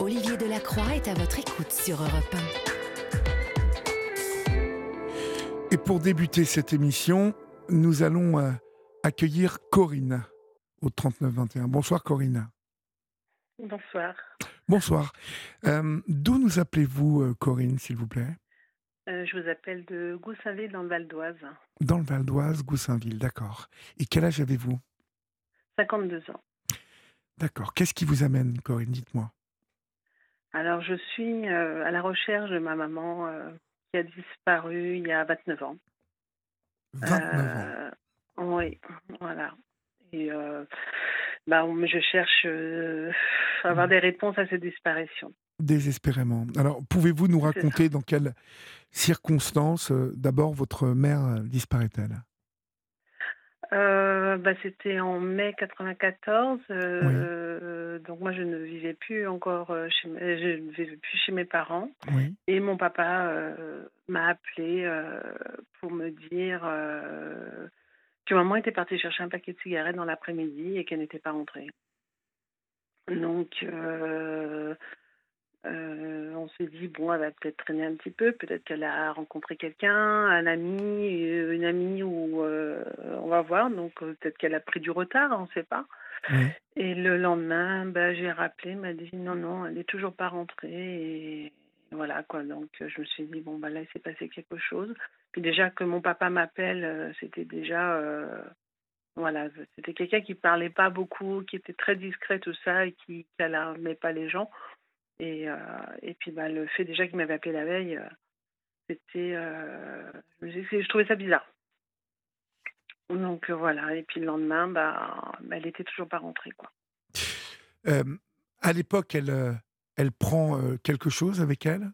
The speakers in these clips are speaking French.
Olivier Delacroix est à votre écoute sur Europe Et pour débuter cette émission, nous allons euh, accueillir Corinne au 3921. Bonsoir Corinne. Bonsoir. Bonsoir. Euh, D'où nous appelez-vous euh, Corinne, s'il vous plaît? Euh, je vous appelle de Goussainville dans le Val d'Oise. Dans le Val d'Oise, Goussainville, d'accord. Et quel âge avez-vous? 52 ans. D'accord. Qu'est-ce qui vous amène, Corinne? Dites-moi. Alors, je suis euh, à la recherche de ma maman euh, qui a disparu il y a 29 ans. 29 ans. Euh, Oui, voilà. Et bah, je cherche à avoir des réponses à cette disparition. Désespérément. Alors, pouvez-vous nous raconter dans quelles circonstances, d'abord, votre mère disparaît-elle? Euh, bah, C'était en mai 94. euh, Donc, moi, je ne vivais plus encore euh, chez, mes- je ne vivais plus chez mes parents. Oui. Et mon papa euh, m'a appelé euh, pour me dire euh, que maman était partie chercher un paquet de cigarettes dans l'après-midi et qu'elle n'était pas rentrée. Donc, euh, on s'est dit, bon, elle va peut-être traîner un petit peu, peut-être qu'elle a rencontré quelqu'un, un ami, euh, une amie, ou euh, on va voir. Donc, peut-être qu'elle a pris du retard, on ne sait pas. Oui. Et le lendemain, bah, j'ai rappelé, elle m'a dit non, non, elle n'est toujours pas rentrée. Et voilà, quoi. Donc, je me suis dit, bon, bah, là, il s'est passé quelque chose. Puis déjà, que mon papa m'appelle, c'était déjà. euh, voilà, c'était quelqu'un qui parlait pas beaucoup, qui était très discret, tout ça, et qui n'alarmait pas les gens. Et, euh, et puis, bah, le fait déjà qu'il m'avait appelé la veille, euh, c'était. euh, je, trouvais ça bizarre. Donc voilà, et puis le lendemain, bah, bah, elle était toujours pas rentrée, quoi. À l'époque, elle, elle prend quelque chose avec elle?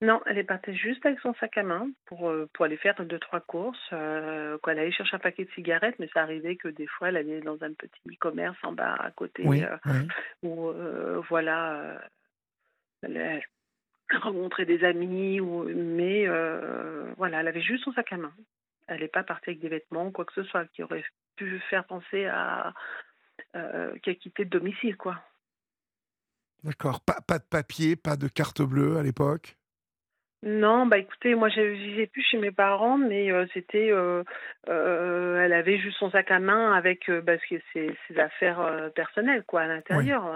Non, elle est partie juste avec son sac à main pour, euh, pour aller faire deux, trois courses. Euh, quoi, elle allait chercher un paquet de cigarettes, mais ça arrivait que des fois, elle allait dans un petit commerce en bas à côté, Oui. euh, oui. où, euh, voilà, euh, elle rencontrer des amis, ou, mais euh, voilà, elle avait juste son sac à main. Elle n'est pas partie avec des vêtements ou quoi que ce soit qui aurait pu faire penser à euh, qu'elle quittait le domicile, quoi. D'accord. Pas, pas de papier, pas de carte bleue à l'époque? Non, bah écoutez, moi je vivais plus chez mes parents, mais euh, c'était, euh, euh, elle avait juste son sac à main avec que ses, ses affaires personnelles quoi à l'intérieur,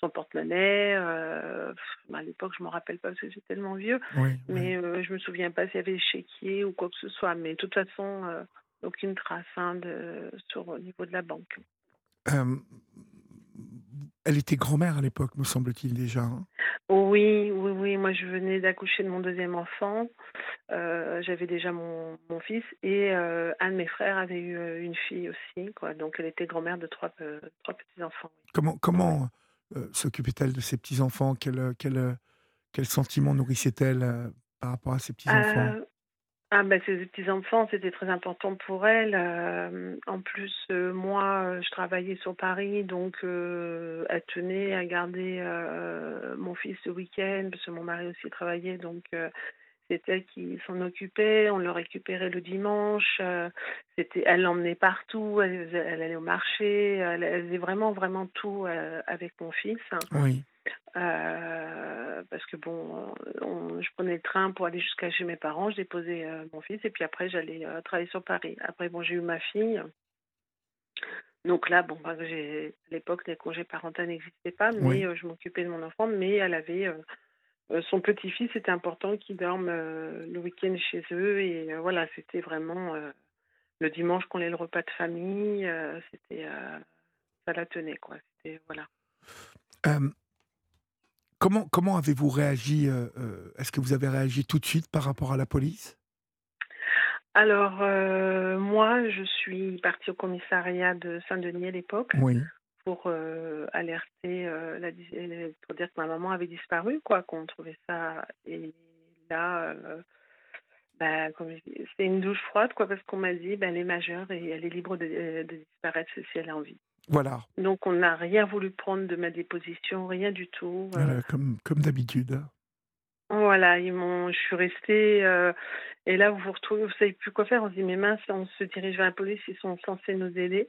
son porte-monnaie. à l'époque, je m'en rappelle pas parce que c'est tellement vieux, Oui. mais je me souviens pas s'il y avait des chéquiers ou quoi que ce soit. Mais de toute façon, aucune trace hein, de, sur au niveau de la banque. Elle était grand-mère à l'époque, me semble-t-il déjà. hein. Oui, oui, oui. Moi, je venais d'accoucher de mon deuxième enfant. Euh, J'avais déjà mon, mon fils et euh, un de mes frères avait eu euh, une fille aussi. Quoi. Donc, elle était grand-mère de trois, euh, trois petits-enfants. Comment, comment s'occupait-elle de ses petits-enfants? Quel, quel, quel sentiment nourrissait-elle par rapport à ses petits-enfants? Ah, ben, ces petits-enfants, c'était très important pour elle. Euh, en plus, euh, moi, euh, je travaillais sur Paris, donc elle tenait à garder mon fils le week-end, parce que mon mari aussi travaillait, donc c'est elle qui s'en occupait. On le récupérait le dimanche. c'était, elle l'emmenait partout. Elle, elle allait au marché. Elle, elle faisait vraiment, vraiment tout avec mon fils. Oui. Euh, parce que bon, on- je prenais le train pour aller jusqu'à chez mes parents, je déposais euh, mon fils et puis après j'allais euh, travailler sur Paris. Après bon, j'ai eu ma fille. Donc là, bon, bah, j'ai, à l'époque, les congés parentaux n'existaient pas, mais Oui. je m'occupais de mon enfant, mais elle avait son petit-fils, c'était important qu'il dorme le week-end chez eux et voilà, c'était vraiment le dimanche qu'on ait le repas de famille, c'était ça la tenait quoi. C'était voilà. Comment comment avez-vous réagi euh, euh, Est-ce que vous avez réagi tout de suite par rapport à la police? Alors, euh, moi, je suis partie au commissariat de Saint-Denis à l'époque Oui. pour euh, alerter, la, pour dire que ma maman avait disparu, quoi, qu'on trouvait ça. Et là, bah, c'est une douche froide, quoi, parce qu'on m'a dit, ben, elle est majeure et elle est libre de, de disparaître si elle a envie. Voilà. Donc, on n'a rien voulu prendre de ma déposition, rien du tout. Voilà, comme comme d'habitude. Voilà, ils m'ont, je suis restée. euh, et là, vous vous retrouvez, vous savez plus quoi faire. On se dit, mais mince, on se dirige vers la police, ils sont censés nous aider,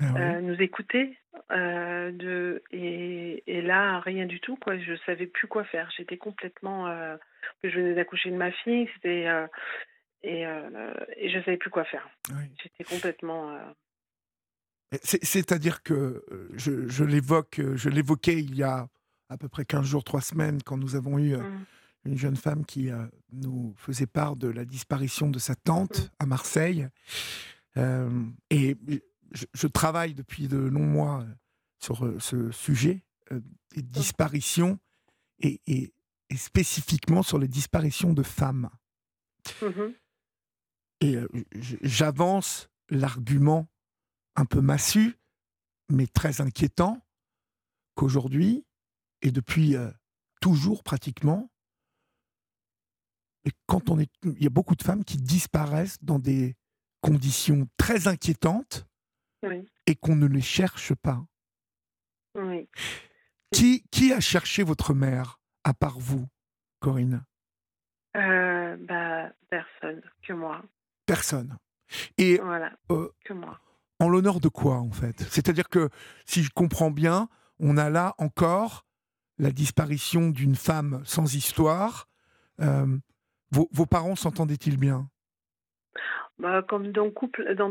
Ah oui. euh, nous écouter. euh, de, et, et là, là, rien du tout, quoi. Je savais plus quoi faire. J'étais complètement. je venais d'accoucher de ma fille, c'était. et, et je savais plus quoi faire. J'étais complètement. C'est-à-dire que je, je l'évoque, je l'évoquais il y a à peu près 15 jours, 3 semaines, quand nous avons eu mmh. une jeune femme qui nous faisait part de la disparition de sa tante mmh. à Marseille. et je, travaille depuis de longs mois sur ce sujet des mmh. disparitions et, et, spécifiquement sur les disparitions de femmes. Et j'avance l'argument un peu massu, mais très inquiétant, qu'aujourd'hui, et depuis euh, toujours pratiquement, et quand on est, il y a beaucoup de femmes qui disparaissent dans des conditions très inquiétantes et qu'on ne les cherche pas. Qui, qui a cherché votre mère, à part vous, Corinne? Euh, bah, Personne, que moi. Personne. Et voilà, euh, que moi en l'honneur de quoi, en fait? C'est-à-dire que, si je comprends bien, on a là encore la disparition d'une femme sans histoire. Euh, vos, parents s'entendaient-ils bien? Bah, comme dans,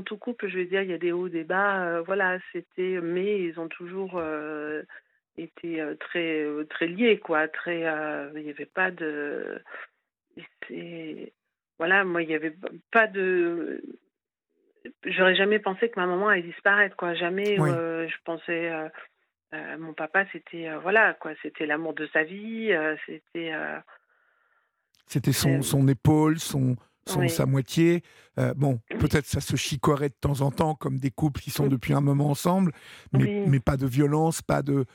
tout couple, je veux dire, il y a des hauts, des bas. Euh, voilà, c'était, mais ils ont toujours euh, été très, très liés, quoi. Très, il n'y avait pas de, voilà, moi, il n'y avait pas de, j'aurais jamais pensé que ma maman allait disparaître, quoi. Jamais, euh, je pensais. Euh, euh, mon papa, c'était voilà, quoi. C'était l'amour de sa vie. c'était. C'était son, son épaule, son, son sa moitié. bon, peut-être ça se chicorait de temps en temps, comme des couples qui sont depuis un moment ensemble, mais, mais pas de violence, pas de.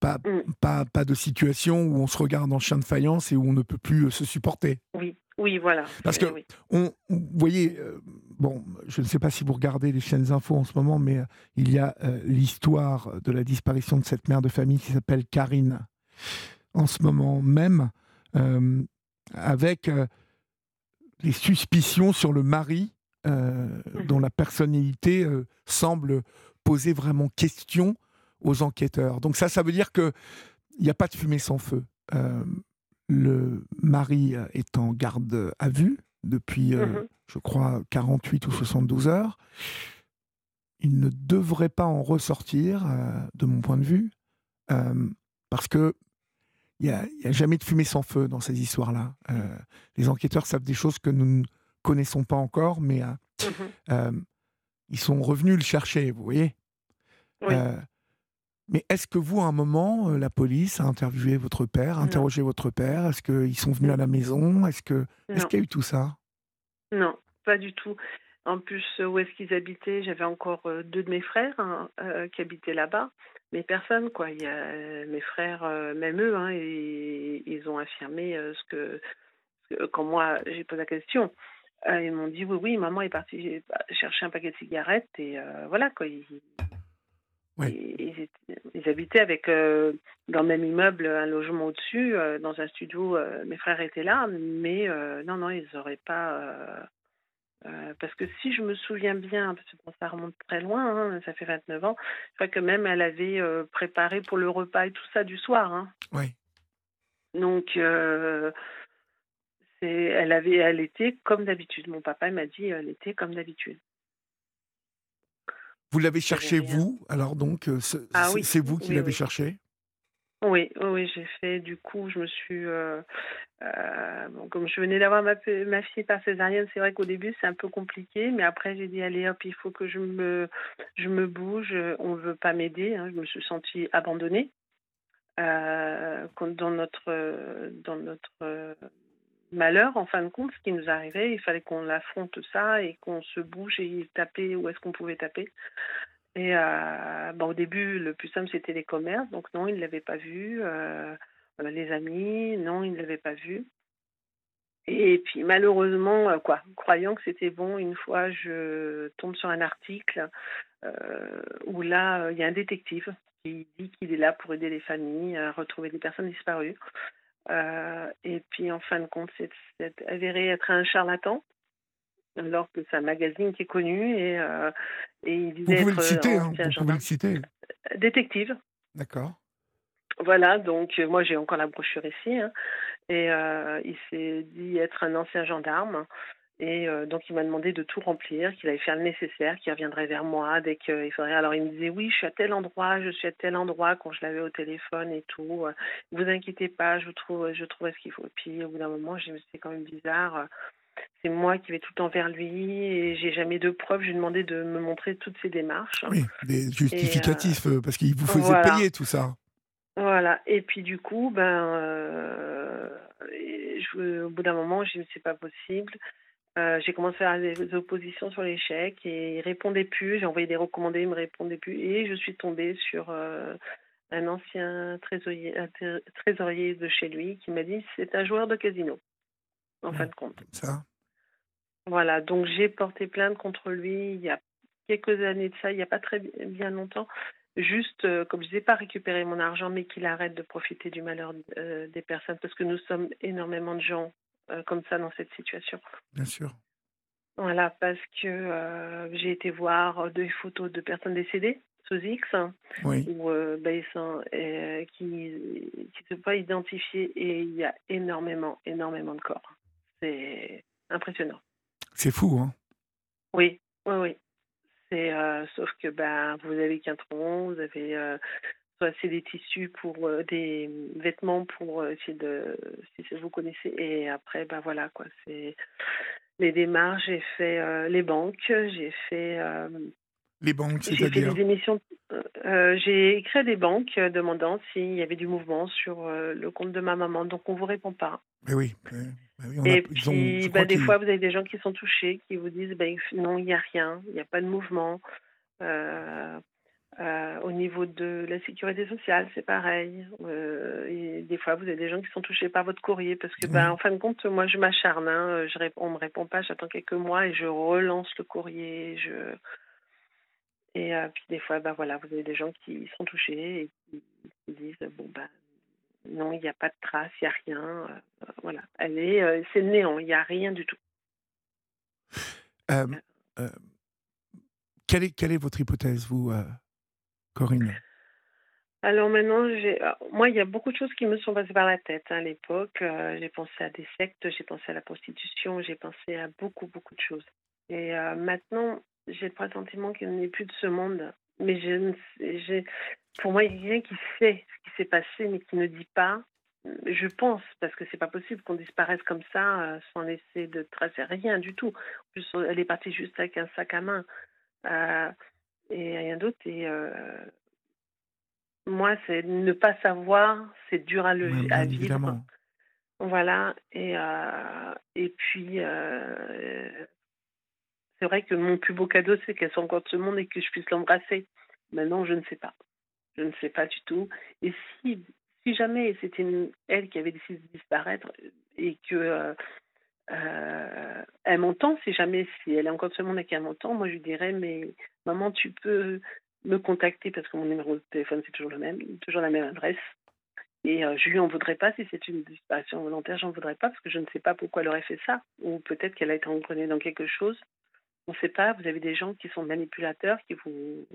Pas, mm. pas, pas de situation où on se regarde en chien de faïence et où on ne peut plus se supporter. Oui, oui, voilà. Parce que, on, vous voyez, euh, bon, je ne sais pas si vous regardez les chaînes infos en ce moment, mais euh, il y a euh, l'histoire de la disparition de cette mère de famille qui s'appelle Karine, en ce moment même, avec les suspicions sur le mari, mhm. dont la personnalité semble poser vraiment question aux enquêteurs. Donc ça, ça veut dire qu'il n'y a pas de fumée sans feu. Le mari est en garde à vue depuis, euh, mmh je crois, 48 ou 72 heures. Il ne devrait pas en ressortir, euh, de mon point de vue, euh, parce que il n'y a, a, jamais de fumée sans feu dans ces histoires-là. les enquêteurs savent des choses que nous ne connaissons pas encore, mais mmh ils sont revenus le chercher, vous voyez. Oui. Mais est-ce que vous, à un moment, euh, la police a interviewé votre père, interrogé votre père? Est-ce qu'ils sont venus à la maison? Est-ce que est-ce qu'il y a eu tout ça? Non, pas du tout. En plus, euh, où est-ce qu'ils habitaient? J'avais encore euh, deux de mes frères hein, qui habitaient là-bas, mais personne, quoi. Il y a mes frères, même eux, hein, et, ils ont affirmé ce que, quand moi j'ai posé la question. ils m'ont dit oui, oui, maman est partie chercher un paquet de cigarettes et voilà quoi. Ils, habitaient avec, euh, dans le même immeuble, un logement au-dessus, euh, dans un studio. Euh, mes frères étaient là, mais non, non, ils n'auraient pas. parce que si je me souviens bien, parce que ça remonte très loin, hein, ça fait 29 ans, je crois que même elle avait préparé pour le repas et tout ça du soir. Hein. Oui. Donc, elle, avait, elle était comme d'habitude. Mon papa m'a dit elle était comme d'habitude. Vous l'avez cherché, vous Alors, donc, euh, ah c'est vous qui l'avez cherché? Oui, oui, j'ai fait. Du coup, je me suis. Euh, euh, comme je venais d'avoir ma, ma, fille par césarienne, c'est vrai qu'au début, c'est un peu compliqué. Mais après, j'ai dit allez, hop, il faut que je me, je me bouge. On ne veut pas m'aider. Hein. Je me suis sentie abandonnée. dans notre, dans notre malheur, en fin de compte, ce qui nous arrivait, il fallait qu'on affronte ça et qu'on se bouge et taper où est-ce qu'on pouvait taper. Et euh, au début, le plus simple, c'était les commerces. Donc non, il ne l'avait pas vu. Euh, les amis, non, il ne l'avait pas vu. Et puis malheureusement, euh, quoi, croyant que c'était bon, une fois, je tombe sur un article où là, il y a un détective qui dit qu'il est là pour aider les familles à retrouver des personnes disparues. Euh, et puis, en fin de compte, c'est avéré être un charlatan, alors que c'est un magazine qui est connu et, euh, et il disait vous pouvez le citer, hein, vous pouvez le citer. Détective. D'accord. Voilà, donc moi j'ai encore la brochure ici. hein. et euh, il s'est dit être un ancien gendarme. Et euh, donc il m'a demandé de tout remplir, qu'il allait faire le nécessaire, qu'il reviendrait vers moi dès qu'il faudrait. Alors il me disait oui, je suis à tel endroit, je suis à tel endroit quand je l'avais au téléphone et tout. Euh, Vous inquiétez pas, je trouve, je trouverai ce qu'il faut. Et puis au bout d'un moment, dit, c'est quand même bizarre. euh, C'est moi qui vais tout le temps vers lui et j'ai jamais de preuves. Je lui ai demandé de me montrer toutes ses démarches. Oui, des justificatifs, euh, parce qu'il vous faisait voilà. payer tout ça. Voilà. Et puis du coup, ben, je- au bout d'un moment, je me dit c'est pas possible. Euh, j'ai commencé à faire des oppositions sur les chèques et il répondait plus. J'ai envoyé des recommandés, il me répondait plus. Et je suis tombée sur euh, un ancien trésorier, un trésorier de chez lui qui m'a dit c'est un joueur de casino. En fin de compte. Ça. Voilà, donc j'ai porté plainte contre lui il y a quelques années de ça, il n'y a pas très bi- bien longtemps. Juste, euh, comme je n'ai pas récupéré mon argent, mais qu'il arrête de profiter du malheur des personnes, parce que nous sommes énormément de gens comme ça dans cette situation. Bien sûr. Voilà, parce que euh, j'ai été voir des photos de personnes décédées sous X, Oui. où, euh, ils sont, euh, qui ne sont pas identifiés, et il y a énormément, énormément de corps. C'est impressionnant. C'est fou, hein Oui, oui, oui. Euh, sauf que ben vous avez qu'un tronc, vous avez euh, c'est des tissus pour euh, des vêtements pour euh, essayer de si c'est- vous connaissez et après ben voilà quoi c'est les démarches j'ai fait euh, les banques j'ai fait euh, Les banques, j'ai fait des émissions j'ai écrit à des banques demandant s'il y avait du mouvement sur le compte de ma maman donc on vous répond pas Mais oui. mais- mais oui, on a- et ils ont- puis, bah, des fois, vous avez des gens qui sont touchés, qui vous disent bah, non, il n'y a rien, il n'y a pas de mouvement. Euh, euh, au niveau de la sécurité sociale, c'est pareil. Euh, et des fois, vous avez des gens qui sont touchés par votre courrier parce que, Oui. en fin de compte, moi, je m'acharne. Hein, je réponds, on ne me répond pas, j'attends quelques mois et je relance le courrier. Je... Et euh, puis, des fois, bah, voilà, vous avez des gens qui sont touchés et qui, qui disent bon, bah, non, il n'y a pas de trace, il n'y a rien. euh, voilà, elle est, euh, c'est le néant, il n'y a rien du tout. Euh, euh, quelle, est, quelle est votre hypothèse, vous, euh, Alors maintenant, euh, moi, il y a beaucoup de choses qui me sont passées par la tête hein, à l'époque. Euh, j'ai pensé à des sectes, j'ai pensé à la prostitution, j'ai pensé à beaucoup, beaucoup de choses. Et euh, maintenant, j'ai le pressentiment qu'il n'est plus de ce monde. Mais pour moi, il y a quelqu'un qui sait ce qui s'est passé, mais qui ne dit pas. Je pense, parce que c'est pas possible qu'on disparaisse comme ça sans laisser de traces, rien du tout. Elle est partie juste avec un sac à main et rien d'autre. Et euh, moi, c'est ne pas savoir, c'est dur à, le, Ouais, à vivre. évidemment. Voilà. Et, euh, et puis, euh, c'est vrai que mon plus beau cadeau, c'est qu'elle soit encore de ce monde et que je puisse l'embrasser. Maintenant, je ne sais pas. Je ne sais pas du tout. Et si, si jamais c'était elle qui avait décidé de disparaître et que euh, euh, elle m'entend, si jamais si elle est encore de ce monde et qu'elle m'entend, moi je lui dirais mais maman tu peux me contacter parce que mon numéro de téléphone c'est toujours le même, toujours la même adresse. Et euh, je lui en voudrais pas si c'est une disparition volontaire, j'en voudrais pas parce que je ne sais pas pourquoi elle aurait fait ça. Ou peut-être qu'elle a été emprenée dans quelque chose. On ne sait pas. Vous avez des gens qui sont manipulateurs, qui vous.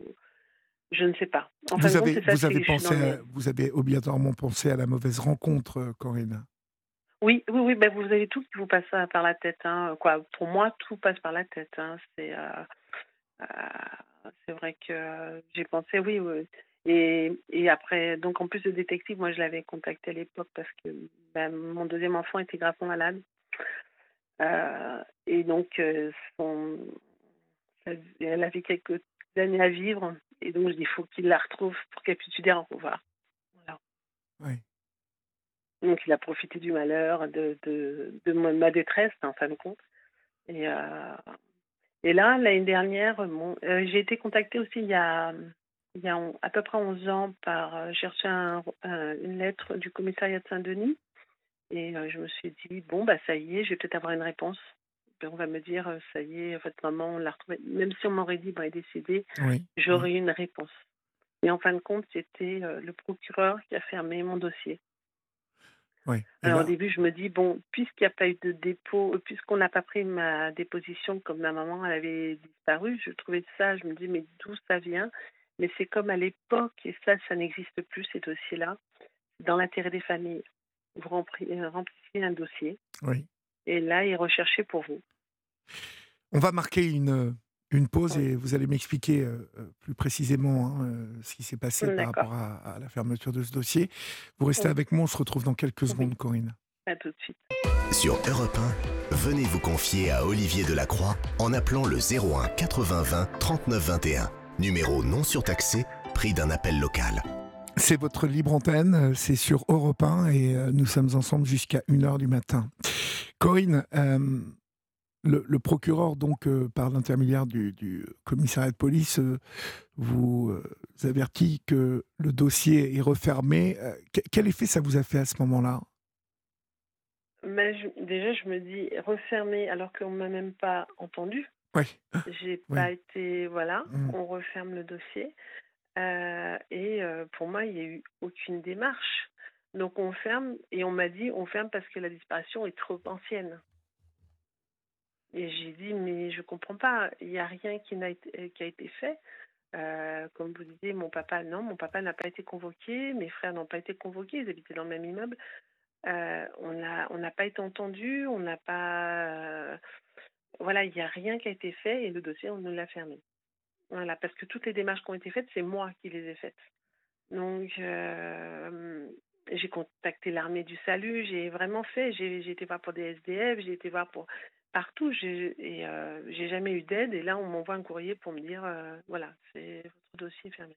Je ne sais pas. En fin vous compte, avez, ça, pensé à- vous avez obligatoirement pensé à la mauvaise rencontre, euh, Corinne. Oui, oui, oui. Ben vous avez tout qui vous passe euh, par la tête. Hein. Quoi, pour moi, tout passe par la tête. Hein. C'est, euh, euh, c'est vrai que j'ai pensé, oui, oui. Et, et après, donc en plus de détective, moi je l'avais contacté à l'époque parce que ben, mon deuxième enfant était gravement malade. Et donc, son, elle avait quelques années à vivre. Et donc, je dis, il faut qu'il la retrouve pour qu'elle puisse lui dire au revoir. Voilà. Oui. Donc, il a profité du malheur, de, de, de ma détresse, en fin de compte. Et, euh, et là, l'année dernière, euh, j'ai été contactée aussi il y a, il y a on- à peu près 11 ans par. euh, j'ai reçu un- un- une lettre du commissariat de Saint-Denis. Et euh, je me suis dit, bon, bah, ça y est, je vais peut-être avoir une réponse. On va me dire, ça y est, votre maman, on l'a retrouvée. Même si on m'aurait dit, bon, elle est décédée, Oui. j'aurais eu une réponse. Et en fin de compte, c'était le procureur qui a fermé mon dossier. Oui. Alors là- au début, je me dis, bon, puisqu'il n'y a pas eu de dépôt, euh, puisqu'on n'a pas pris ma déposition comme ma maman, elle avait disparu, je trouvais ça, je me dis, mais d'où ça vient? Mais c'est comme à l'époque, et ça, ça n'existe plus, ces dossiers-là. dans l'intérêt des familles. Vous remplissez un dossier. Oui. Et là, il est recherché pour vous. On va marquer une, une pause et vous allez m'expliquer plus précisément hein, ce qui s'est passé par rapport à, la fermeture de ce dossier. Vous restez avec moi, on se retrouve dans quelques secondes, Corinne. À tout de suite. Sur Europe 1, venez vous confier à Olivier Delacroix en appelant le 01 80 20 39 21. Numéro non surtaxé, prix d'un appel local. C'est votre libre antenne, c'est sur Europe 1 et nous sommes ensemble jusqu'à 1h du matin. Corinne, le, procureur, donc, euh, par l'intermédiaire du, commissariat de police, euh, vous euh, avertit que le dossier est refermé. quel effet ça vous a fait à ce moment-là? Ben, Déjà, je me dis refermé alors qu'on ne m'a même pas entendu. Oui. J'ai pas été. Voilà, mmh. on referme le dossier. et pour moi, il n'y a eu aucune démarche. Donc on ferme et on m'a dit on ferme parce que la disparition est trop ancienne. Et j'ai dit, mais je comprends pas, il n'y a rien qui, n'a été, qui a été fait. Euh, comme vous disiez, mon papa, non, mon papa n'a pas été convoqué, mes frères n'ont pas été convoqués, ils habitaient dans le même immeuble. Euh, on n'a on n'a pas été entendu, on n'a pas. Euh, voilà, il n'y a rien qui a été fait et le dossier, on nous l'a fermé. Voilà, parce que toutes les démarches qui ont été faites, c'est moi qui les ai faites. Donc, j'ai contacté l'armée du salut, j'ai vraiment fait, j'ai été voir pour des SDF, j'ai été voir pour partout. Et euh, j'ai jamais eu d'aide. Et là, on m'envoie un courrier pour me dire euh, voilà, c'est votre dossier fermé.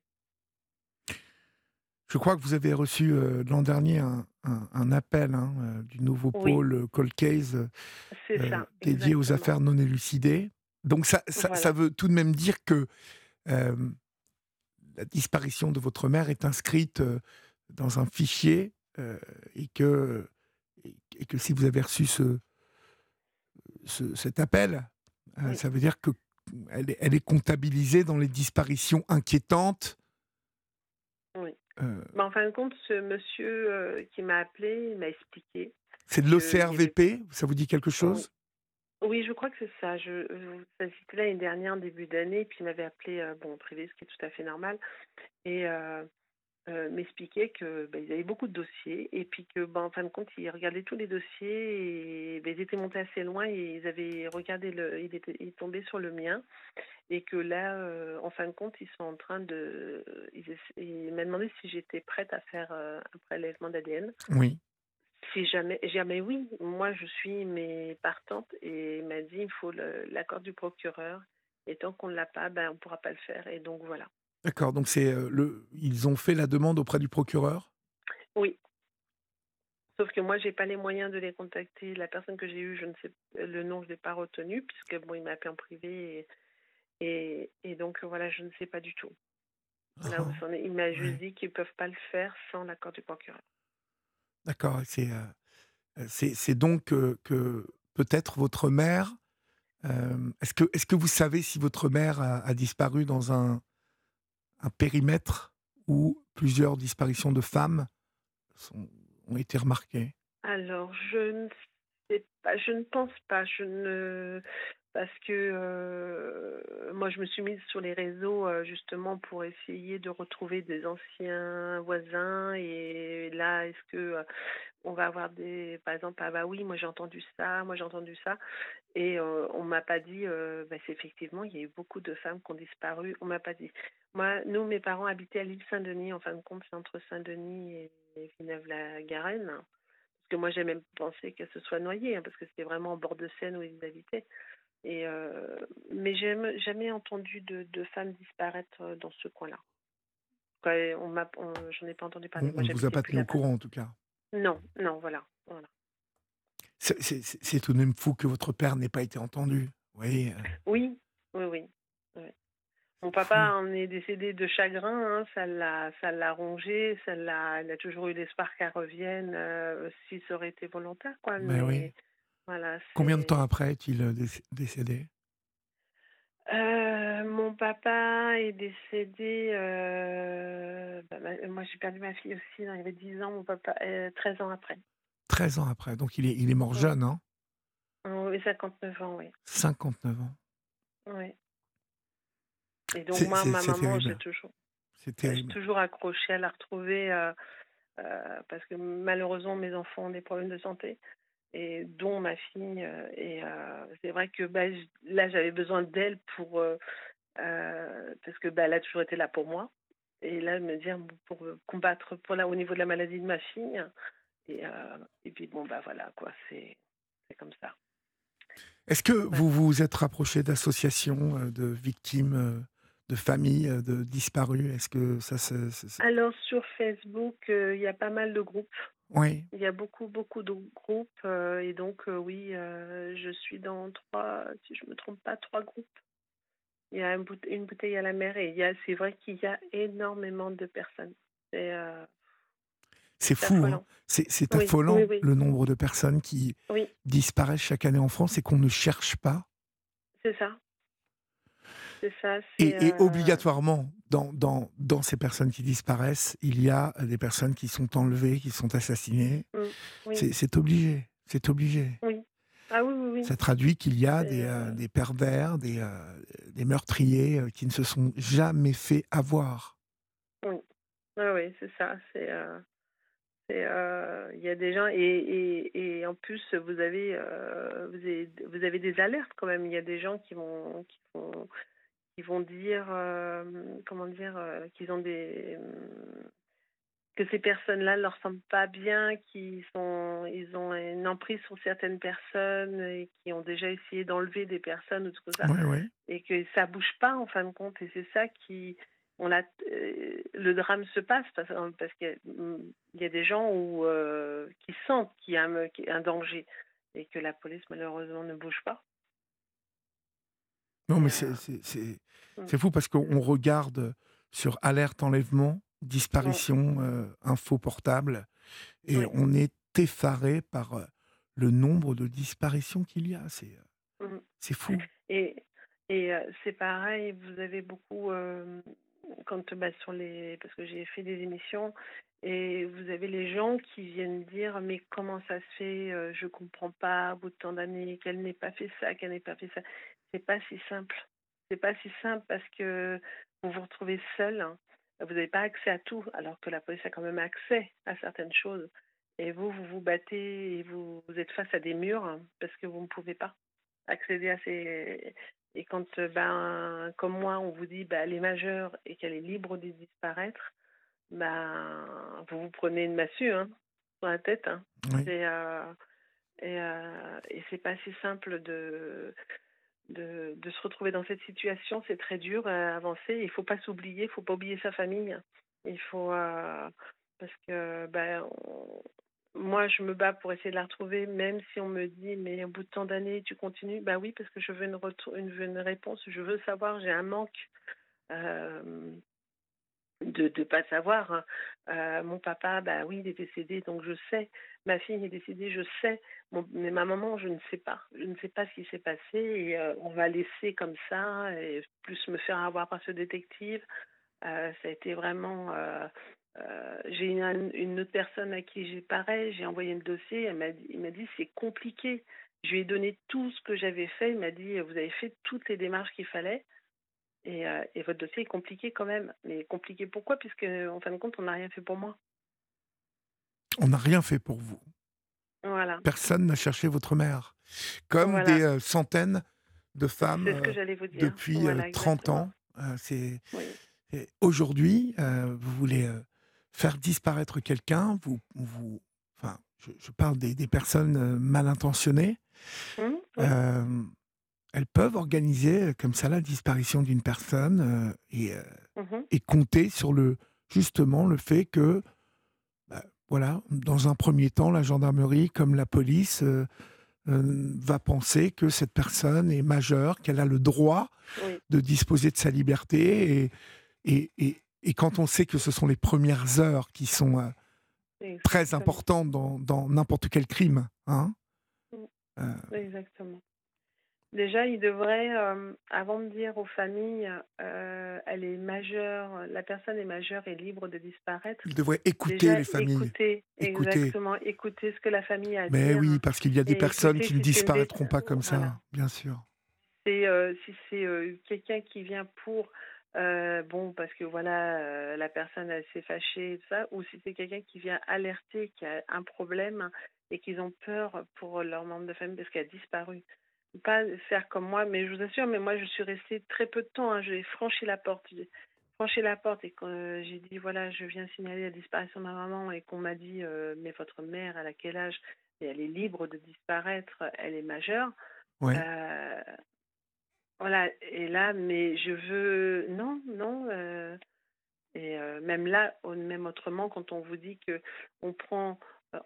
Je crois que vous avez reçu euh, l'an dernier un, appel hein, du nouveau pôle Cold Case dédié aux affaires non élucidées. Donc ça, ça, veut tout de même dire que la disparition de votre mère est inscrite dans un fichier et, que, et que si vous avez reçu ce, cet appel, euh, ça veut dire que elle est, comptabilisée dans les disparitions inquiétantes. Oui. Euh, en fin de compte, ce monsieur euh, qui m'a appelé m'a expliqué. C'est de l'OCRVP Ça vous dit quelque chose? Oui, je crois que c'est ça. Je, c'était l'année dernière, début d'année, puis il m'avait appelé bon, privé, ce qui est tout à fait normal. Et euh, m'expliquait que ben, ils avaient beaucoup de dossiers et puis que ben, en fin de compte ils regardaient tous les dossiers et ben, ils étaient montés assez loin et ils avaient regardé le ils étaient ils tombaient sur le mien et que là euh, en fin de compte ils sont en train de ils, m'ont demandé si j'étais prête à faire euh, un prélèvement d'ADN oui. Si jamais jamais oui. Moi je suis mais partante et il m'a dit il faut l'accord du procureur et tant qu'on ne l'a pas ben on pourra pas le faire et donc voilà D'accord, donc c'est le, ils ont fait la demande auprès du procureur? Oui. Sauf que moi, j'ai pas les moyens de les contacter. La personne que j'ai eue, je ne sais le nom, je l'ai pas retenu puisque bon, il m'a appelé en privé et, et, donc voilà, je ne sais pas du tout. Là où ah, il m'a juste dit qu'ils peuvent pas le faire sans l'accord du procureur. D'accord, c'est c'est donc que peut-être votre mère. est-ce que est-ce que vous savez si votre mère a disparu dans un un périmètre où plusieurs disparitions de femmes ont été remarquées? Alors, je ne sais pas, je ne pense pas. Je ne parce que euh, moi je me suis mise sur les réseaux euh, justement pour essayer de retrouver des anciens voisins et là est-ce que euh, on va avoir des par exemple ah bah oui moi j'ai entendu ça moi j'ai entendu ça. Et on m'a pas dit bah, c'est effectivement il y a eu beaucoup de femmes qui ont disparu on m'a pas dit. Moi nous mes parents habitaient à l'île Saint-Denis en fin de compte c'est entre Saint-Denis et Villeneuve-la-Garenne. Parce que moi j'ai même pensé qu'elle se soit noyée hein, parce que c'était vraiment en bord de Seine où ils habitaient et euh, mais j'ai jamais entendu de, de, femmes disparaître euh, dans ce coin-là. On m'a, j'en ai pas entendu parler. On ne vous a pas tenu au courant en tout cas. Non, non, voilà. voilà. C'est tout de même fou que votre père n'ait pas été entendu. Oui, oui, oui, oui. Mon papa en est décédé de chagrin, hein, ça l'a, ça l'a rongé, ça l'a, il a toujours eu l'espoir qu'elle revienne euh, si ça aurait été volontaire, quoi. Ben mais, oui. Combien de temps après est-il euh, décédé? Euh, mon papa est décédé. Euh, bah, bah, moi, j'ai perdu ma fille aussi. il y avait 10 ans. Mon papa, 13 ans après. 13 ans après. Donc, il est, il est mort jeune, hein? Oui, 59 ans, oui. 59 ans. Oui. Et donc, moi, ma maman, j'ai toujours, j'ai toujours accroché à la retrouver parce que malheureusement, mes enfants ont des problèmes de santé, et dont ma fille. et c'est vrai que bah, là, j'avais besoin d'elle pour. parce que bah, elle a toujours été là pour moi. Et là, me dire pour combattre pour là, au niveau de la maladie de ma fille. Et, et puis, bon, bah voilà, quoi, c'est comme ça. Est-ce que vous vous êtes rapproché d'associations de victimes de familles de disparus? Est-ce que ça se... Alors sur Facebook, il y a pas mal de groupes. Oui. Il y a beaucoup, beaucoup de groupes. et donc, oui, je suis dans trois, si je ne me trompe pas, trois groupes. Il y a une bouteille à la mer et c'est vrai qu'il y a énormément de personnes. C'est c'est fou, hein. c'est affolant le nombre de personnes qui disparaissent chaque année en France et qu'on ne cherche pas. C'est ça. C'est ça. Et, et, euh, obligatoirement, dans, dans, dans, ces personnes qui disparaissent, il y a des personnes qui sont enlevées, qui sont assassinées. Mm, c'est obligé. C'est obligé. Oui. Ah oui, oui, Ça traduit qu'il y a des, euh, des, pervers, des, euh, des meurtriers qui ne se sont jamais fait avoir. Oui, oui, oui c'est ça. C'est il y a des gens et, et, et, en plus vous avez, vous avez, vous avez des alertes quand même. Il y a des gens qui vont qui vont qui vont dire comment dire qu'ils ont des que ces personnes-là ne leur semblent pas bien, qu'ils sont ils ont une emprise sur certaines personnes et qui ont déjà essayé d'enlever des personnes ou tout ça. Et que ça bouge pas en fin de compte. Et c'est ça qui on a, euh, le drame se passe parce, parce qu'il y, a des gens où, euh, qui sentent qu'il y a un, danger et que la police malheureusement ne bouge pas. Non, mais c'est mm. fou parce qu'on regarde sur alerte enlèvement, disparition, euh, info portable, et on est effaré par le nombre de disparitions qu'il y a. C'est mm. c'est fou. Et, et c'est pareil, vous avez beaucoup quand bah, sur les parce que j'ai fait des émissions et vous avez les gens qui viennent dire mais comment ça se fait je comprends pas au bout de tant d'années qu'elle n'ait pas fait ça qu'elle n'ait pas fait ça c'est pas si simple c'est pas si simple parce que vous vous retrouvez seul hein. vous n'avez pas accès à tout alors que la police a quand même accès à certaines choses et vous vous vous battez et vous, vous êtes face à des murs hein, parce que vous ne pouvez pas accéder à ces et quand, ben, comme moi, on vous dit bah, elle est majeure et qu'elle est libre de disparaître, ben, vous vous prenez une massue hein, sur la tête. Hein. Euh, et, euh, et, c'est pas si simple de, de, se retrouver dans cette situation. C'est très dur à avancer. Il faut pas s'oublier, il faut pas oublier sa famille. Il faut. parce que ben, moi, je me bats pour essayer de la retrouver, même si on me dit, mais au bout de tant d'années, tu continues. Bah oui, parce que je veux une, une, une réponse, je veux savoir, j'ai un manque euh, de ne pas savoir. Hein. Euh, mon papa, bah oui, il est décédé, donc je sais. Ma fille est décédée, je sais. mais ma maman, je ne sais pas. Je ne sais pas ce qui s'est passé et euh, on va laisser comme ça et plus me faire avoir par ce détective. ça a été vraiment euh, j'ai une, autre personne à qui j'ai pareil, j'ai envoyé le dossier, elle m'a dit, il m'a dit c'est compliqué. Je lui ai donné tout ce que j'avais fait, il m'a dit vous avez fait toutes les démarches qu'il fallait et, euh, et, votre dossier est compliqué quand même. Mais compliqué pourquoi? Puisque en fin de compte on n'a rien fait pour moi. On n'a rien fait pour vous. Voilà. Personne n'a cherché votre mère. Comme des euh, centaines de femmes depuis 30 ans. c'est Aujourd'hui, vous voulez faire disparaître quelqu'un, vous, vous, enfin, je, parle des, des, personnes euh, mal intentionnées, mmh, euh, elles peuvent organiser euh, comme ça la disparition d'une personne et, mmh et, compter sur le justement le fait que, voilà, dans un premier temps, la gendarmerie comme la police va penser que cette personne est majeure, qu'elle a le droit de disposer de sa liberté et, et, et, et quand on sait que ce sont les premières heures qui sont euh, très importantes dans n'importe quel crime. Hein mm. euh. Exactement. Déjà, il devrait, euh, avant de dire aux familles, elle est majeure, la personne est majeure et libre de disparaître. Il devrait écouter les familles. Écouter, exactement, écouter ce que la famille a à Mais oui, parce qu'il y a des personnes qui ne disparaîtront pas comme ça, bien sûr. si c'est quelqu'un qui vient pour euh, bon, parce que voilà, euh, la personne elle s'est fâchée et tout ça, ou si c'est quelqu'un qui vient alerter qu'il y a un problème et qu'ils ont peur pour leur membre de famille parce qu'elle a disparu. Pas faire comme moi, mais je vous assure, mais moi je suis restée très peu de temps. Hein, j'ai franchi la porte. Franchi la porte et quand euh, j'ai dit voilà, je viens signaler la disparition de ma maman et qu'on m'a dit mais votre mère, elle a quel âge? Et elle est libre de disparaître, elle est majeure. Ouais. Voilà, et là, mais je veux. Non, non. euh, et euh, même là, même autrement, quand on vous dit que on prend euh,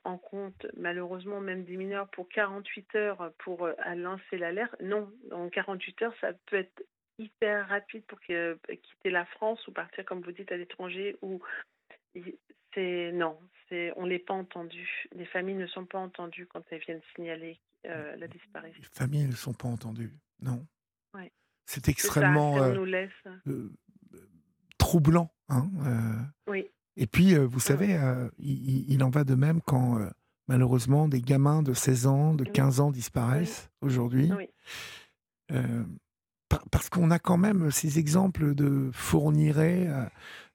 en compte, malheureusement, même des mineurs pour 48 heures pour euh, à lancer l'alerte, non. En 48 heures, ça peut être hyper rapide pour que, euh, quitter la France ou partir, comme vous dites, à l'étranger. Ou c'est non, c'est on n'est pas entendu. Les familles ne sont pas entendues quand elles viennent signaler euh, la disparition. Les familles ne sont pas entendues. Non? Ouais. C'est ça, extrêmement euh, nous laisse. euh, troublant. hein, euh. Oui. Et puis, euh, vous savez, euh, il, en va de même quand, euh, malheureusement, des gamins de 16 ans, de Oui. 15 ans disparaissent aujourd'hui. Oui. Par- parce qu'on a quand même ces exemples de Fourniret,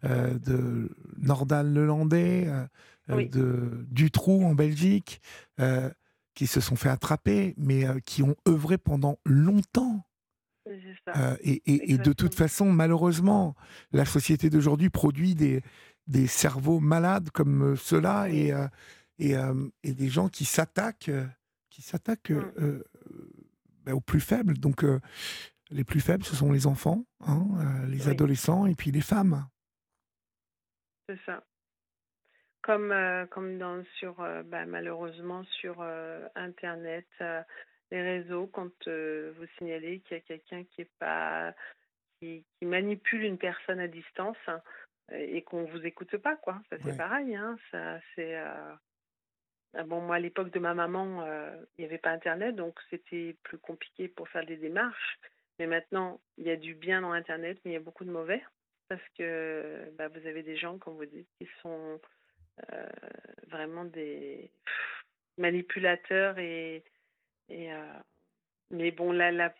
de Nordal-Lelandais, Oui. de Dutroux en Belgique, qui se sont fait attraper, mais qui ont œuvré pendant longtemps. Ça. Euh, et, et- et de toute façon, malheureusement, la société d'aujourd'hui produit des, des cerveaux malades comme euh, ceux-là et, euh, et, euh, et des gens qui s'attaquent qui s'attaquent euh, Mm. euh, ben, aux plus faibles. Donc, les plus faibles, ce sont les enfants, hein, les Oui. adolescents et puis les femmes. C'est ça. Comme, comme dans, sur, bah, malheureusement, sur Internet, les réseaux, quand vous signalez qu'il y a quelqu'un qui est pas, qui, qui manipule une personne à distance hein, et qu'on vous écoute pas, quoi. Ça, c'est Ouais. pareil, hein. Ça, c'est, euh, Bon, moi, à l'époque de ma maman, euh, il n'y avait pas Internet, donc c'était plus compliqué pour faire des démarches. Mais maintenant, il y a du bien dans Internet, mais il y a beaucoup de mauvais. Parce que bah, vous avez des gens, comme vous dites, qui sont euh, vraiment des manipulateurs. Et, et, euh, mais bon, là, là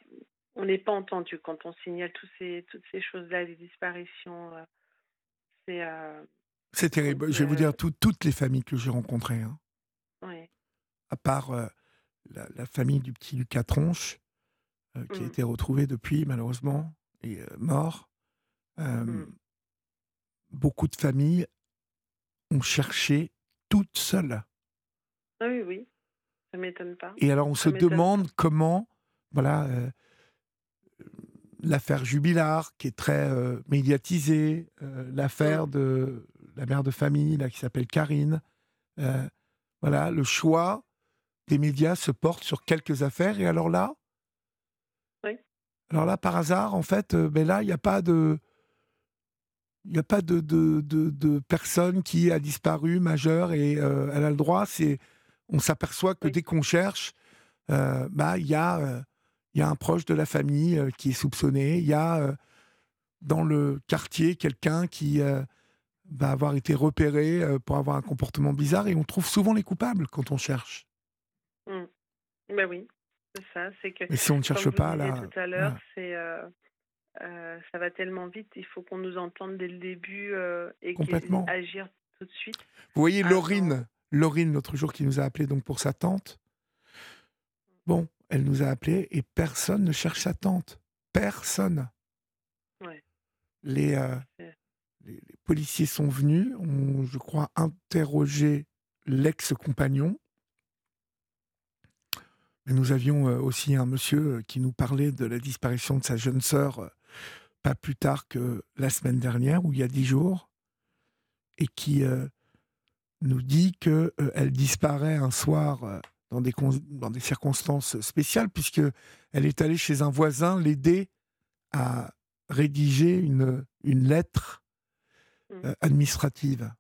on n'est pas entendu quand on signale tous ces, toutes ces choses-là, les disparitions. Euh, c'est. euh, C'est terrible. Je vais vous euh, dire, tout- toutes les familles que j'ai rencontrées, hein, ouais. à part euh, la, la famille du petit Lucas Tronche, euh, qui a Mm. été retrouvé depuis, malheureusement, et euh, mort. euh, Mm. Beaucoup de familles ont cherché toutes seules. Ah oui, oui. Ça m'étonne pas. Et alors, on se demande comment, voilà, euh, l'affaire Jubilard, qui est très euh, médiatisée, euh, l'affaire de la mère de famille, là, qui s'appelle Karine, euh, voilà, le choix des médias se porte sur quelques affaires. Et alors là, Oui. alors là, par hasard, en fait, euh, ben là, il n'y a pas de, il n'y a pas de, de, de, de personne qui a disparu majeure et elle a le droit. C'est, on s'aperçoit que Oui. dès qu'on cherche, bah, il y a, il y a un proche de la famille euh, qui est soupçonné. Il y a euh, dans le quartier quelqu'un qui euh, va avoir été repéré pour avoir un comportement bizarre et on trouve souvent les coupables quand on cherche. Mm. Ben oui, c'est ça. C'est que, Mais si on ne cherche pas, là, tout à l'heure, voilà. c'est ça va tellement vite. Il faut qu'on nous entende dès le début et Complètement. agir tout de suite. Vous voyez Ah, Laurine, Laurine l'autre jour qui nous a appelé donc pour sa tante. Bon, elle nous a appelé et personne ne cherche sa tante. Personne. Ouais. Les, euh, les, les policiers sont venus, ont, je crois, interrogé l'ex-compagnon. Nous avions euh, aussi un monsieur euh, qui nous parlait de la disparition de sa jeune sœur pas plus tard que la semaine dernière, ou il y a dix jours, et qui euh, nous dit que euh, elle disparaît un soir dans des, con- dans des circonstances spéciales, puisque elle est allée chez un voisin l'aider à rédiger une, une lettre Mm. euh, administrative.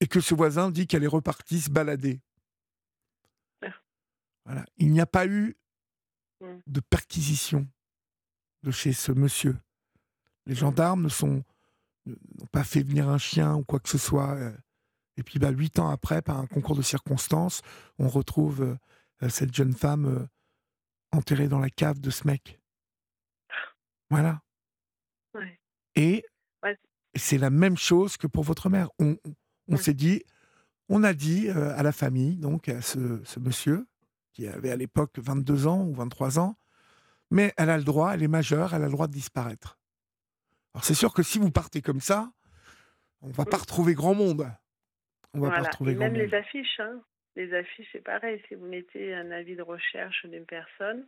Et que ce voisin dit qu'elle est repartie se balader. Ah. Voilà. Il n'y a pas eu Mm. de perquisition de chez ce monsieur. Les gendarmes ne sont n'ont pas fait venir un chien ou quoi que ce soit. Et puis, bah, huit ans après, par un concours de circonstances, on retrouve euh, euh, cette jeune femme euh, enterrée dans la cave de ce mec. Voilà. Ouais. Et Ouais. c'est la même chose que pour votre mère. On, on s'est dit, on a dit euh, à la famille, donc à ce, ce monsieur, qui avait à l'époque 22 ans ou 23 ans, mais elle a le droit, elle est majeure, elle a le droit de disparaître. Alors c'est sûr que si vous partez comme ça, on va pas retrouver grand monde. On va pas Voilà. retrouver Et même les affiches, hein. Les affiches, c'est pareil. Si vous mettez un avis de recherche d'une personne,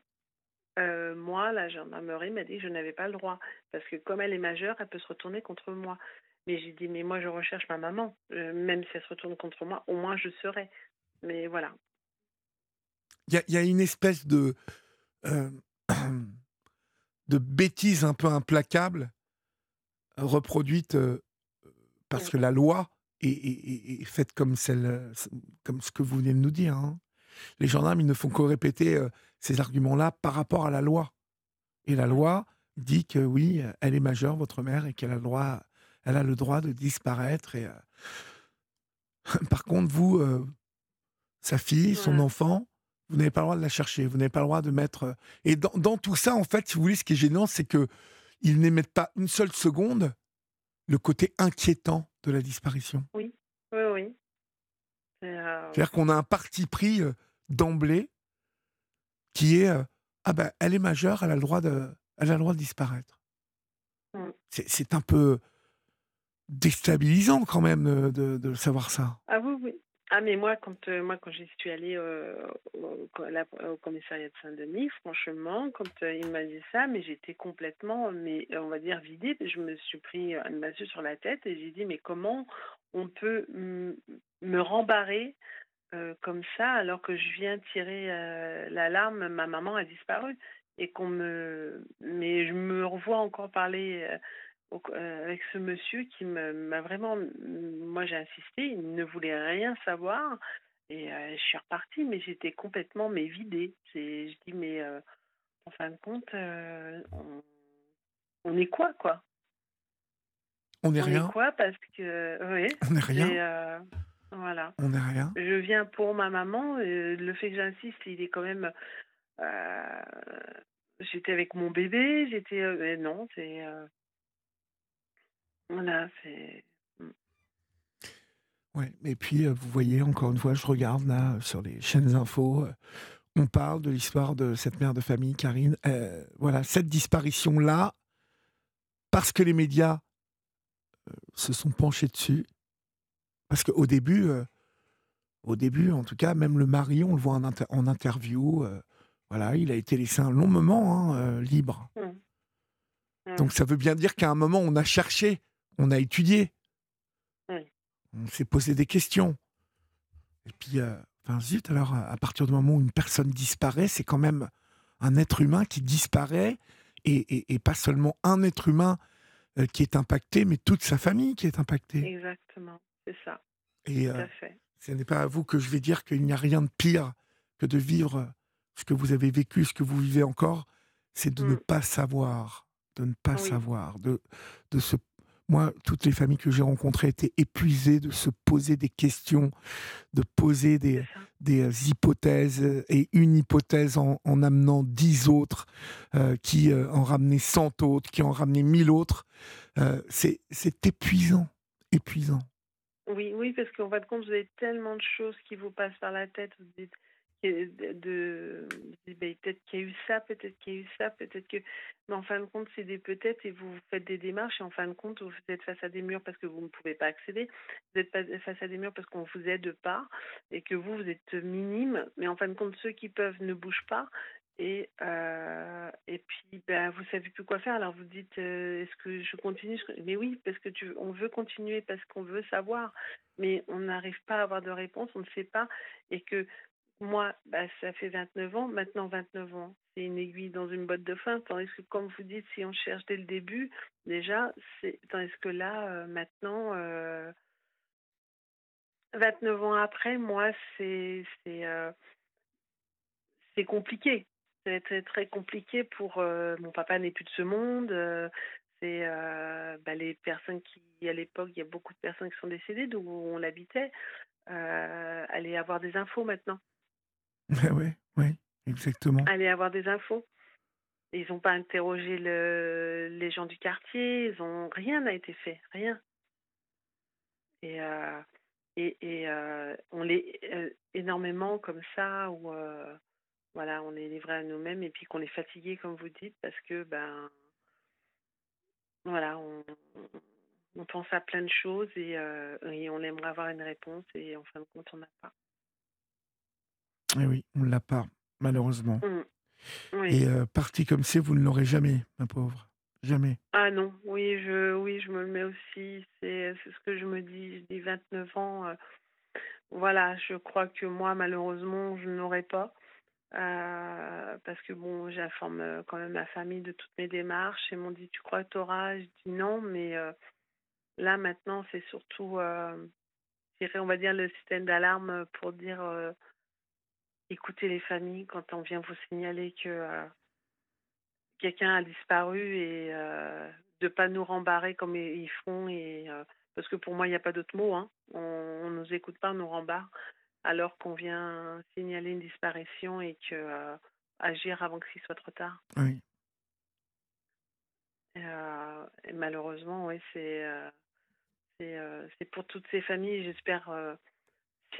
euh, moi, la gendarmerie m'a dit que je n'avais pas le droit. Parce que comme elle est majeure, elle peut se retourner contre moi. Mais j'ai dit, mais moi, je recherche ma maman. Euh, même si elle se retourne contre moi, au moins je serai. Mais voilà. Il y, a- il y a une espèce de, euh, de bêtise un peu implacable reproduite parce Mm. que la loi est, est- est- est faite comme, celle, comme ce que vous venez de nous dire. hein. Les gendarmes, ils ne font que répéter euh, ces arguments-là par rapport à la loi. Et la loi dit que oui, elle est majeure, votre mère, et qu'elle a le droit, elle a le droit de disparaître. Et, euh, Par contre, vous, euh, sa fille, son Voilà. enfant, vous n'avez pas le droit de la chercher, vous n'avez pas le droit de mettre. Et dans, dans tout ça, en fait, si vous voulez, ce qui est gênant, c'est que ils n'émettent pas une seule seconde le côté inquiétant de la disparition. Oui, oui. C'est, euh, C'est-à-dire qu'on a un parti pris euh, d'emblée qui est euh, ah ben elle est majeure, elle a le droit de, elle a le droit de disparaître. Mm. C'est- un peu déstabilisant quand même de, de savoir ça. Ah oui, oui. Ah mais moi quand euh, moi quand j'y suis allée euh, au, la- au commissariat de Saint-Denis, franchement, quand euh, il m'a dit ça, mais j'étais complètement, mais on va dire vidée. Je me suis pris une massue sur la tête et j'ai dit mais comment on peut me rembarrer comme ça alors que je viens tirer l'alarme, ma maman a disparu et qu'on me, mais je me revois encore parler. Euh, avec ce monsieur qui m'a vraiment, moi j'ai insisté, il ne voulait rien savoir et euh, je suis repartie, mais j'étais complètement mais vidée. Je dis mais euh, en fin de compte, euh, on, on est quoi quoi? On n'est On rien, est quoi parce que oui, on n'est rien, et, voilà. on n'est rien. Je viens pour ma maman. le fait que j'insiste, il est quand même. j'étais avec mon bébé, j'étais. euh, non, c'est. euh, voilà, c'est. Ouais. Et puis, euh, vous voyez, encore une fois, je regarde là sur les chaînes infos, euh, on parle de l'histoire de cette mère de famille, Karine. Euh, voilà, cette disparition-là, parce que les médias euh, se sont penchés dessus, parce qu'au début, au début, en tout cas, même le mari, on le voit en, inter- en interview, voilà, il a été laissé un long moment hein, libre. Mm. Donc ça veut bien dire qu'à un moment, on a cherché, on a étudié, Oui. on s'est posé des questions. Et puis, euh, enfin, zut, alors, à partir du moment où une personne disparaît, c'est quand même un être humain qui disparaît, et, et- et pas seulement un être humain euh, qui est impacté, mais toute sa famille qui est impactée. Exactement, c'est ça, Et tout euh, à fait. ce n'est pas à vous que je vais dire qu'il n'y a rien de pire que de vivre ce que vous avez vécu, ce que vous vivez encore, c'est de ne Mm. pas savoir, de ne pas Oui. savoir, de, de se... Moi, toutes les familles que j'ai rencontrées étaient épuisées de se poser des questions, de poser des, euh, hypothèses euh, et une hypothèse en, en amenant dix autres, euh, qui euh, en ramenaient cent autres, qui en ramenaient mille autres. Euh, c'est c'est épuisant, épuisant. Oui, oui, parce qu'en fin de compte, vous avez tellement de choses qui vous passent par la tête. Vous dites que- de, ben, peut-être qu'il y a eu ça, peut-être qu'il y a eu ça, peut-être que. Mais en fin de compte, c'est des peut-être et vous faites des démarches et en fin de compte, vous êtes face à des murs parce que vous ne pouvez pas accéder. Vous êtes face à des murs parce qu'on vous aide pas et que vous, vous êtes minime. Mais en fin de compte, ceux qui peuvent ne bougent pas. Et, euh, et puis, ben, vous savez plus quoi faire. Alors vous dites, euh, est-ce que je continue? Mais oui, parce que tu, on veut continuer, parce qu'on veut savoir mais on n'arrive pas à avoir de réponse, on ne sait pas. Et que moi, bah, ça fait 29 ans, maintenant 29 ans, c'est une aiguille dans une botte de fin. Tandis que, comme vous dites, si on cherche dès le début, déjà, c'est. Tandis que là, euh, maintenant, euh, 29 ans après, moi, c'est. C'est euh, c'est compliqué. C'est très, très compliqué pour. euh, mon papa n'est plus de ce monde. euh, c'est euh, bah, les personnes qui, à l'époque, il y a beaucoup de personnes qui sont décédées d'où on l'habitait, euh, aller avoir des infos maintenant. Oui, oui, exactement. Aller avoir des infos. Ils n'ont pas interrogé le, les gens du quartier, ils ont rien n'a été fait, rien. Et euh, et, et euh, on l'est euh, énormément comme ça où voilà on est livré à nous-mêmes et puis qu'on est fatigué comme vous dites parce que ben voilà on, pense à plein de choses et, et on aimerait avoir une réponse et en fin de compte on n'a pas. Et oui, on ne l'a pas, malheureusement. Mm. Oui. Et euh, parti comme c'est, vous ne l'aurez jamais, ma pauvre. Jamais. Ah non, oui, je, oui, je me le mets aussi. C'est, ce que je me dis. Je dis 29 ans. euh, voilà, je crois que moi, malheureusement, je n'aurai pas. Euh, parce que bon, j'informe quand même ma famille de toutes mes démarches. Ils m'ont dit, tu crois que tu auras Je dis non, mais euh, là, maintenant, c'est surtout, dirais, on va dire, le système d'alarme pour dire, écoutez les familles quand on vient vous signaler que euh, quelqu'un a disparu et euh, de pas nous rembarrer comme ils font et euh, parce que pour moi il n'y a pas d'autre mot hein. on, on nous écoute pas on nous rembarre alors qu'on vient signaler une disparition et que euh, agir avant qu'il soit trop tard Oui. et, malheureusement oui c'est c'est pour toutes ces familles j'espère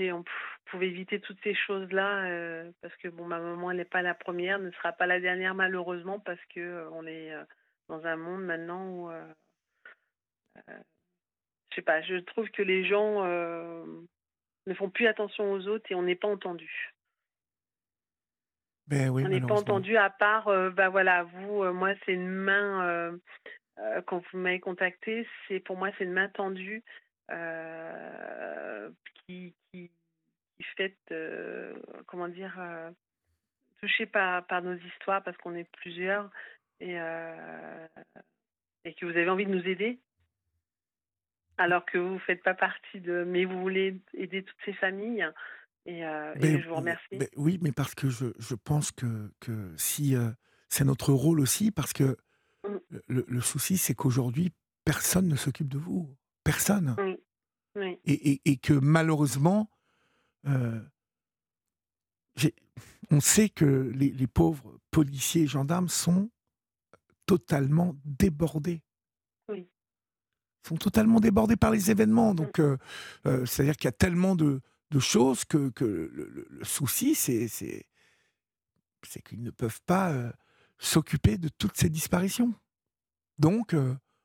on pouvait éviter toutes ces choses là parce que bon ma maman elle n'est pas la première ne sera pas la dernière malheureusement parce que euh, on est euh, dans un monde maintenant où euh, euh, je sais pas je trouve que les gens euh, ne font plus attention aux autres et on n'est pas entendu. Ben oui, on n'est pas entendu à part euh, bah voilà vous euh, moi c'est une main euh, euh, quand vous m'avez contacté c'est pour moi c'est une main tendue. euh, qui qui qui fait euh, comment dire euh, touchée par par nos histoires parce qu'on est plusieurs et euh, et que vous avez envie de nous aider alors que vous faites pas partie de mais vous voulez aider toutes ces familles et, euh, et Ben, je vous remercie ben oui, mais parce que je, je pense que, que si euh, c'est notre rôle aussi, parce que Mm. le, le- souci, c'est qu'aujourd'hui, personne ne s'occupe de vous. Personne. oui oui Et, et- et que malheureusement, euh, on sait que les, les pauvres policiers et gendarmes sont totalement débordés. Oui. Ils sont totalement débordés par les événements. Donc, euh, euh, c'est-à-dire qu'il y a tellement de, de choses que, que le, le- le souci, c'est, qu'ils ne peuvent pas s'occuper de toutes ces disparitions. Donc,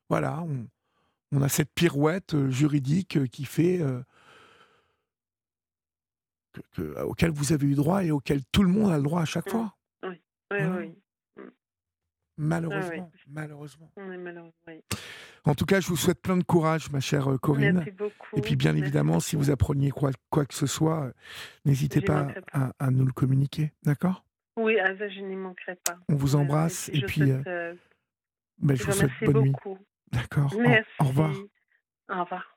voilà, on, on a cette pirouette euh, juridique euh, qui fait euh, que- que- auquel vous avez eu droit et auquel tout le monde a le droit à chaque Mm. fois. oui oui Malheureusement, malheureusement. on est malheureux oui En tout cas, je vous souhaite plein de courage, ma chère Corinne. Merci beaucoup. Et puis, bien Merci évidemment, si beaucoup. vous appreniez quoi, quoi que ce soit, n'hésitez pas à, à nous le communiquer. D'accord? Oui, à ça, je n'y manquerai pas. On vous embrasse et je puis souhaite, euh, ben, je je vous souhaite bonne nuit. D'accord Au- Merci. Au revoir. Au revoir.